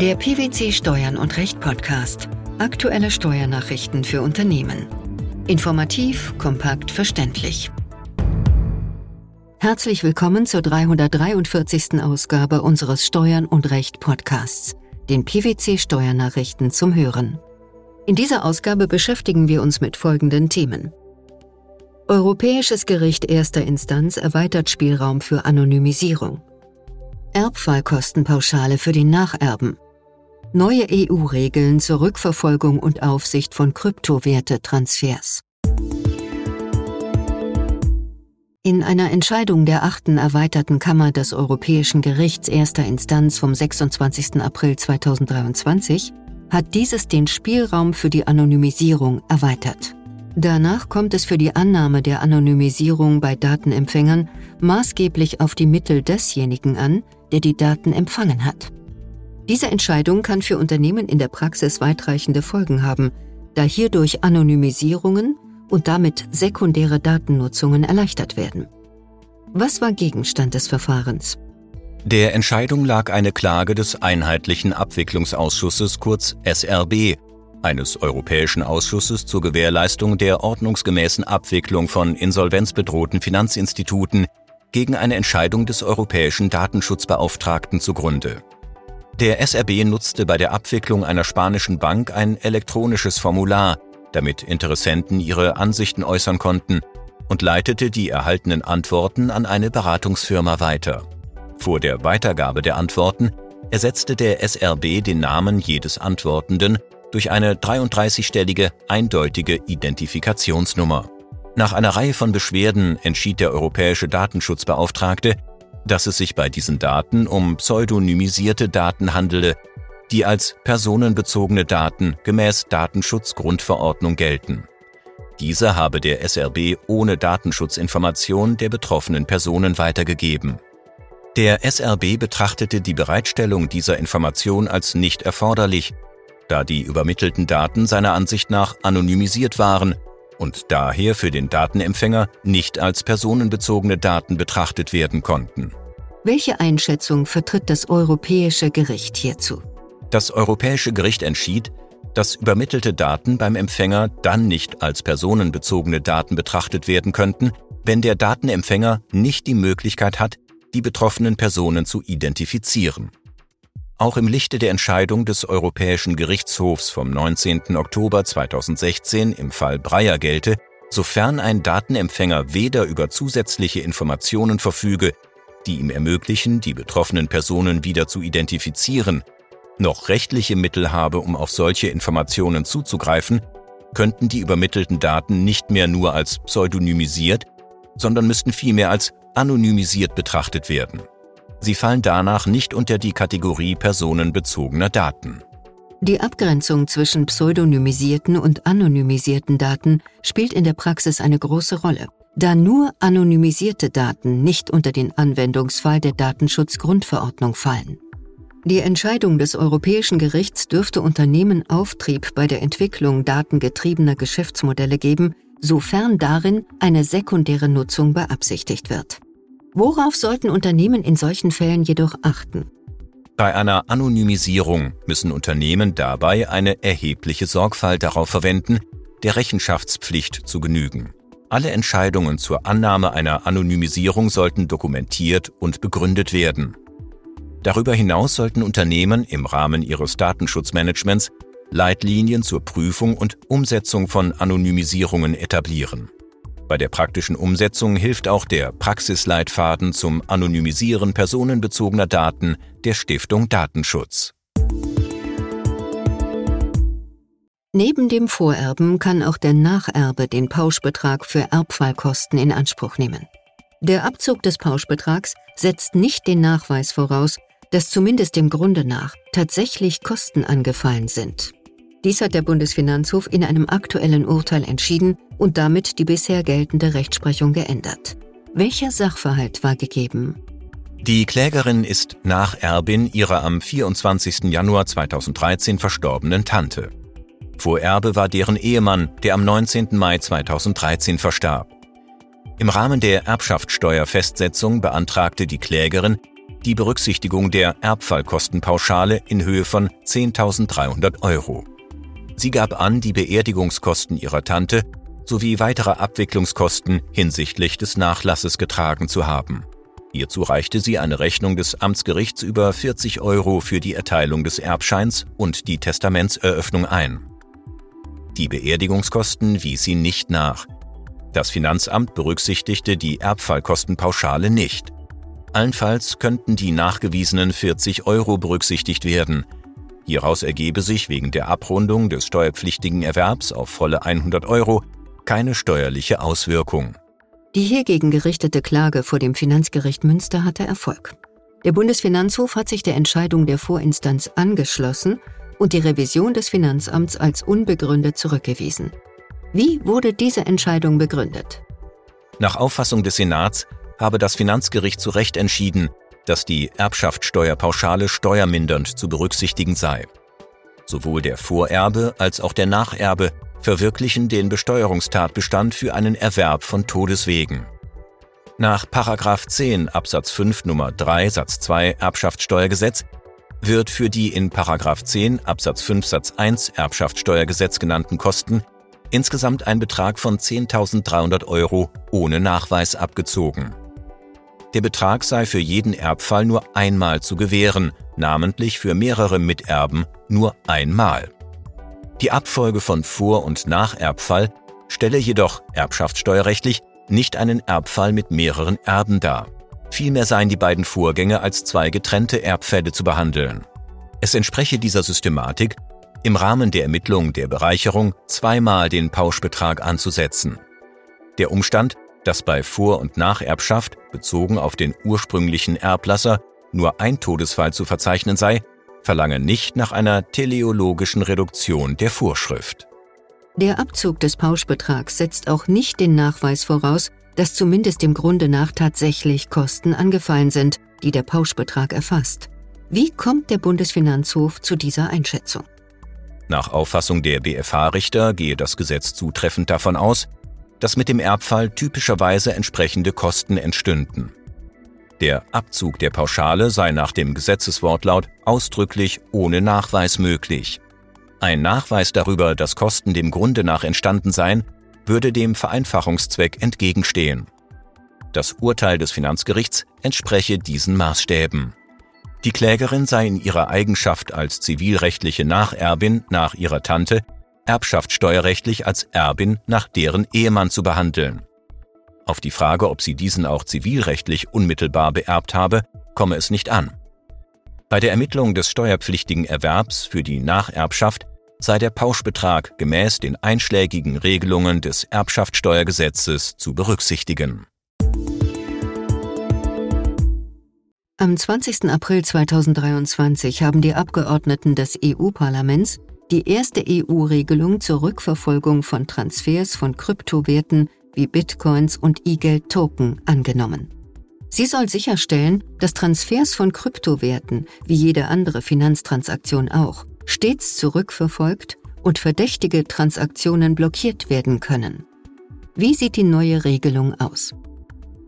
Der PwC Steuern und Recht Podcast. Aktuelle Steuernachrichten für Unternehmen. Informativ, kompakt, verständlich. Herzlich willkommen zur 343. Ausgabe unseres Steuern und Recht Podcasts, den PwC Steuernachrichten zum Hören. In dieser Ausgabe beschäftigen wir uns mit folgenden Themen. Europäisches Gericht erster Instanz erweitert Spielraum für Anonymisierung. Erbfallkostenpauschale für den Nacherben. Neue EU-Regeln zur Rückverfolgung und Aufsicht von Kryptowertetransfers. In einer Entscheidung der achten erweiterten Kammer des Europäischen Gerichts erster Instanz vom 26. April 2023 hat dieses den Spielraum für die Anonymisierung erweitert. Danach kommt es für die Annahme der Anonymisierung bei Datenempfängern maßgeblich auf die Mittel desjenigen an, der die Daten empfangen hat. Diese Entscheidung kann für Unternehmen in der Praxis weitreichende Folgen haben, da hierdurch Anonymisierungen und damit sekundäre Datennutzungen erleichtert werden. Was war Gegenstand des Verfahrens? Der Entscheidung lag eine Klage des Einheitlichen Abwicklungsausschusses kurz SRB, eines Europäischen Ausschusses zur Gewährleistung der ordnungsgemäßen Abwicklung von insolvenzbedrohten Finanzinstituten gegen eine Entscheidung des Europäischen Datenschutzbeauftragten zugrunde. Der SRB nutzte bei der Abwicklung einer spanischen Bank ein elektronisches Formular, damit Interessenten ihre Ansichten äußern konnten, und leitete die erhaltenen Antworten an eine Beratungsfirma weiter. Vor der Weitergabe der Antworten ersetzte der SRB den Namen jedes Antwortenden durch eine 33-stellige eindeutige Identifikationsnummer. Nach einer Reihe von Beschwerden entschied der europäische Datenschutzbeauftragte, dass es sich bei diesen Daten um pseudonymisierte Daten handele, die als personenbezogene Daten gemäß Datenschutzgrundverordnung gelten. Diese habe der SRB ohne Datenschutzinformation der betroffenen Personen weitergegeben. Der SRB betrachtete die Bereitstellung dieser Information als nicht erforderlich, da die übermittelten Daten seiner Ansicht nach anonymisiert waren und daher für den Datenempfänger nicht als personenbezogene Daten betrachtet werden konnten. Welche Einschätzung vertritt das Europäische Gericht hierzu? Das Europäische Gericht entschied, dass übermittelte Daten beim Empfänger dann nicht als personenbezogene Daten betrachtet werden könnten, wenn der Datenempfänger nicht die Möglichkeit hat, die betroffenen Personen zu identifizieren. Auch im Lichte der Entscheidung des Europäischen Gerichtshofs vom 19. Oktober 2016 im Fall Breyer gelte, sofern ein Datenempfänger weder über zusätzliche Informationen verfüge, die ihm ermöglichen, die betroffenen Personen wieder zu identifizieren, noch rechtliche Mittel habe, um auf solche Informationen zuzugreifen, könnten die übermittelten Daten nicht mehr nur als pseudonymisiert, sondern müssten vielmehr als anonymisiert betrachtet werden. Sie fallen danach nicht unter die Kategorie personenbezogener Daten. Die Abgrenzung zwischen pseudonymisierten und anonymisierten Daten spielt in der Praxis eine große Rolle, da nur anonymisierte Daten nicht unter den Anwendungsfall der Datenschutzgrundverordnung fallen. Die Entscheidung des Europäischen Gerichts dürfte Unternehmen Auftrieb bei der Entwicklung datengetriebener Geschäftsmodelle geben, sofern darin eine sekundäre Nutzung beabsichtigt wird. Worauf sollten Unternehmen in solchen Fällen jedoch achten? Bei einer Anonymisierung müssen Unternehmen dabei eine erhebliche Sorgfalt darauf verwenden, der Rechenschaftspflicht zu genügen. Alle Entscheidungen zur Annahme einer Anonymisierung sollten dokumentiert und begründet werden. Darüber hinaus sollten Unternehmen im Rahmen ihres Datenschutzmanagements Leitlinien zur Prüfung und Umsetzung von Anonymisierungen etablieren. Bei der praktischen Umsetzung hilft auch der Praxisleitfaden zum Anonymisieren personenbezogener Daten der Stiftung Datenschutz. Neben dem Vorerben kann auch der Nacherbe den Pauschbetrag für Erbfallkosten in Anspruch nehmen. Der Abzug des Pauschbetrags setzt nicht den Nachweis voraus, dass zumindest dem Grunde nach tatsächlich Kosten angefallen sind. Dies hat der Bundesfinanzhof in einem aktuellen Urteil entschieden und damit die bisher geltende Rechtsprechung geändert. Welcher Sachverhalt war gegeben? Die Klägerin ist Nacherbin ihrer am 24. Januar 2013 verstorbenen Tante. Vorerbe war deren Ehemann, der am 19. Mai 2013 verstarb. Im Rahmen der Erbschaftssteuerfestsetzung beantragte die Klägerin, die Berücksichtigung der Erbfallkostenpauschale in Höhe von 10.300 Euro. Sie gab an, die Beerdigungskosten ihrer Tante sowie weitere Abwicklungskosten hinsichtlich des Nachlasses getragen zu haben. Hierzu reichte sie eine Rechnung des Amtsgerichts über 40 Euro für die Erteilung des Erbscheins und die Testamentseröffnung ein. Die Beerdigungskosten wies sie nicht nach. Das Finanzamt berücksichtigte die Erbfallkostenpauschale nicht. Allenfalls könnten die nachgewiesenen 40 Euro berücksichtigt werden. Hieraus ergebe sich wegen der Abrundung des steuerpflichtigen Erwerbs auf volle 100 Euro keine steuerliche Auswirkung. Die hiergegen gerichtete Klage vor dem Finanzgericht Münster hatte Erfolg. Der Bundesfinanzhof hat sich der Entscheidung der Vorinstanz angeschlossen und die Revision des Finanzamts als unbegründet zurückgewiesen. Wie wurde diese Entscheidung begründet? Nach Auffassung des Senats habe das Finanzgericht zu Recht entschieden, dass die Erbschaftssteuerpauschale steuermindernd zu berücksichtigen sei. Sowohl der Vorerbe als auch der Nacherbe verwirklichen den Besteuerungstatbestand für einen Erwerb von Todeswegen. Nach 10 Absatz 5 Nummer 3 Satz 2 Erbschaftssteuergesetz wird für die in 10 Absatz 5 Satz 1 Erbschaftssteuergesetz genannten Kosten insgesamt ein Betrag von 10.300 Euro ohne Nachweis abgezogen. Der Betrag sei für jeden Erbfall nur einmal zu gewähren, namentlich für mehrere Miterben nur einmal. Die Abfolge von Vor- und Nacherbfall stelle jedoch erbschaftssteuerrechtlich nicht einen Erbfall mit mehreren Erben dar. Vielmehr seien die beiden Vorgänge als zwei getrennte Erbfälle zu behandeln. Es entspreche dieser Systematik, im Rahmen der Ermittlung der Bereicherung zweimal den Pauschbetrag anzusetzen. Der Umstand, dass bei Vor- und Nacherbschaft, bezogen auf den ursprünglichen Erblasser, nur ein Todesfall zu verzeichnen sei, verlange nicht nach einer teleologischen Reduktion der Vorschrift. Der Abzug des Pauschbetrags setzt auch nicht den Nachweis voraus, dass zumindest dem Grunde nach tatsächlich Kosten angefallen sind, die der Pauschbetrag erfasst. Wie kommt der Bundesfinanzhof zu dieser Einschätzung? Nach Auffassung der BFH-Richter gehe das Gesetz zutreffend davon aus, dass mit dem Erbfall typischerweise entsprechende Kosten entstünden. Der Abzug der Pauschale sei nach dem Gesetzeswortlaut ausdrücklich ohne Nachweis möglich. Ein Nachweis darüber, dass Kosten dem Grunde nach entstanden seien, würde dem Vereinfachungszweck entgegenstehen. Das Urteil des Finanzgerichts entspreche diesen Maßstäben. Die Klägerin sei in ihrer Eigenschaft als zivilrechtliche Nacherbin nach ihrer Tante erbschaftssteuerrechtlich als Erbin nach deren Ehemann zu behandeln. Auf die Frage, ob sie diesen auch zivilrechtlich unmittelbar beerbt habe, komme es nicht an. Bei der Ermittlung des steuerpflichtigen Erwerbs für die Nacherbschaft sei der Pauschbetrag gemäß den einschlägigen Regelungen des Erbschaftssteuergesetzes zu berücksichtigen. Am 20. April 2023 haben die Abgeordneten des EU-Parlaments die erste EU-Regelung zur Rückverfolgung von Transfers von Kryptowerten wie Bitcoins und E-Geld-Token angenommen. Sie soll sicherstellen, dass Transfers von Kryptowerten, wie jede andere Finanztransaktion auch, stets zurückverfolgt und verdächtige Transaktionen blockiert werden können. Wie sieht die neue Regelung aus?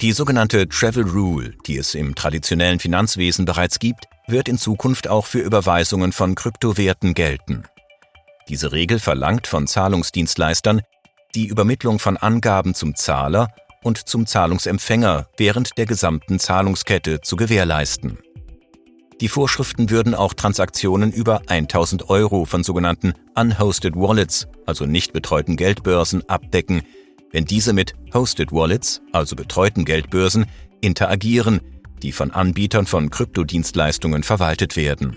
Die sogenannte Travel Rule, die es im traditionellen Finanzwesen bereits gibt, wird in Zukunft auch für Überweisungen von Kryptowerten gelten. Diese Regel verlangt von Zahlungsdienstleistern, die Übermittlung von Angaben zum Zahler und zum Zahlungsempfänger während der gesamten Zahlungskette zu gewährleisten. Die Vorschriften würden auch Transaktionen über 1000 Euro von sogenannten Unhosted Wallets, also nicht betreuten Geldbörsen, abdecken, wenn diese mit Hosted Wallets, also betreuten Geldbörsen, interagieren, die von Anbietern von Kryptodienstleistungen verwaltet werden.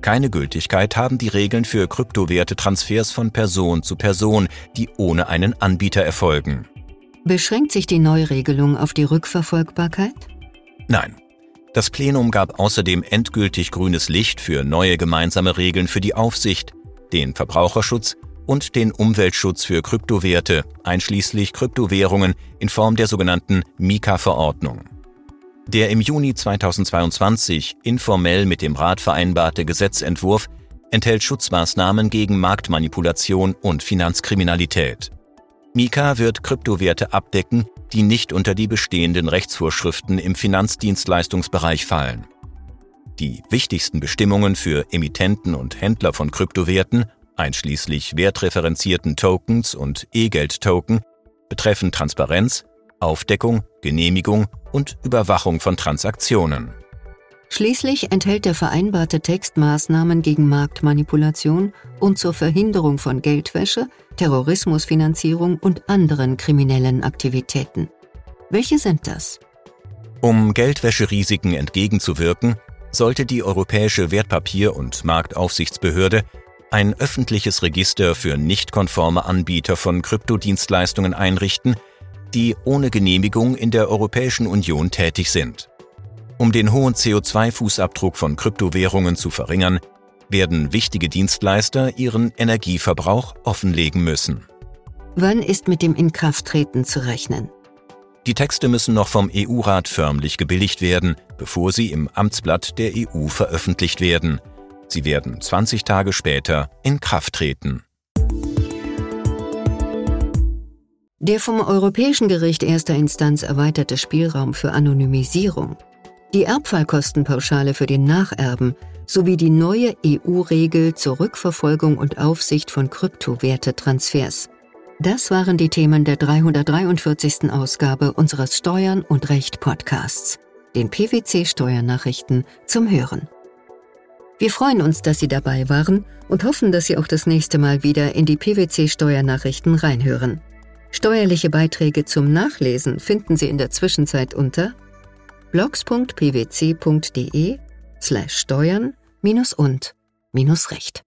Keine Gültigkeit haben die Regeln für Kryptowerte-Transfers von Person zu Person, die ohne einen Anbieter erfolgen. Beschränkt sich die Neuregelung auf die Rückverfolgbarkeit? Nein. Das Plenum gab außerdem endgültig grünes Licht für neue gemeinsame Regeln für die Aufsicht, den Verbraucherschutz und den Umweltschutz für Kryptowerte, einschließlich Kryptowährungen in Form der sogenannten Mika-Verordnung. Der im Juni 2022 informell mit dem Rat vereinbarte Gesetzentwurf enthält Schutzmaßnahmen gegen Marktmanipulation und Finanzkriminalität. Mika wird Kryptowerte abdecken, die nicht unter die bestehenden Rechtsvorschriften im Finanzdienstleistungsbereich fallen. Die wichtigsten Bestimmungen für Emittenten und Händler von Kryptowerten, einschließlich wertreferenzierten Tokens und E-Geld-Token, betreffen Transparenz, Aufdeckung, Genehmigung und Überwachung von Transaktionen. Schließlich enthält der vereinbarte Text Maßnahmen gegen Marktmanipulation und zur Verhinderung von Geldwäsche, Terrorismusfinanzierung und anderen kriminellen Aktivitäten. Welche sind das? Um Geldwäscherisiken entgegenzuwirken, sollte die Europäische Wertpapier- und Marktaufsichtsbehörde ein öffentliches Register für nicht konforme Anbieter von Kryptodienstleistungen einrichten, die ohne Genehmigung in der Europäischen Union tätig sind. Um den hohen CO2-Fußabdruck von Kryptowährungen zu verringern, werden wichtige Dienstleister ihren Energieverbrauch offenlegen müssen. Wann ist mit dem Inkrafttreten zu rechnen? Die Texte müssen noch vom EU-Rat förmlich gebilligt werden, bevor sie im Amtsblatt der EU veröffentlicht werden. Sie werden 20 Tage später in Kraft treten. Der vom Europäischen Gericht erster Instanz erweiterte Spielraum für Anonymisierung die Erbfallkostenpauschale für den Nacherben sowie die neue EU-Regel zur Rückverfolgung und Aufsicht von Kryptowertetransfers. Das waren die Themen der 343. Ausgabe unseres Steuern und Recht Podcasts, den PwC Steuernachrichten zum Hören. Wir freuen uns, dass Sie dabei waren und hoffen, dass Sie auch das nächste Mal wieder in die PwC Steuernachrichten reinhören. Steuerliche Beiträge zum Nachlesen finden Sie in der Zwischenzeit unter blogs.pwc.de slash steuern minus und minus recht.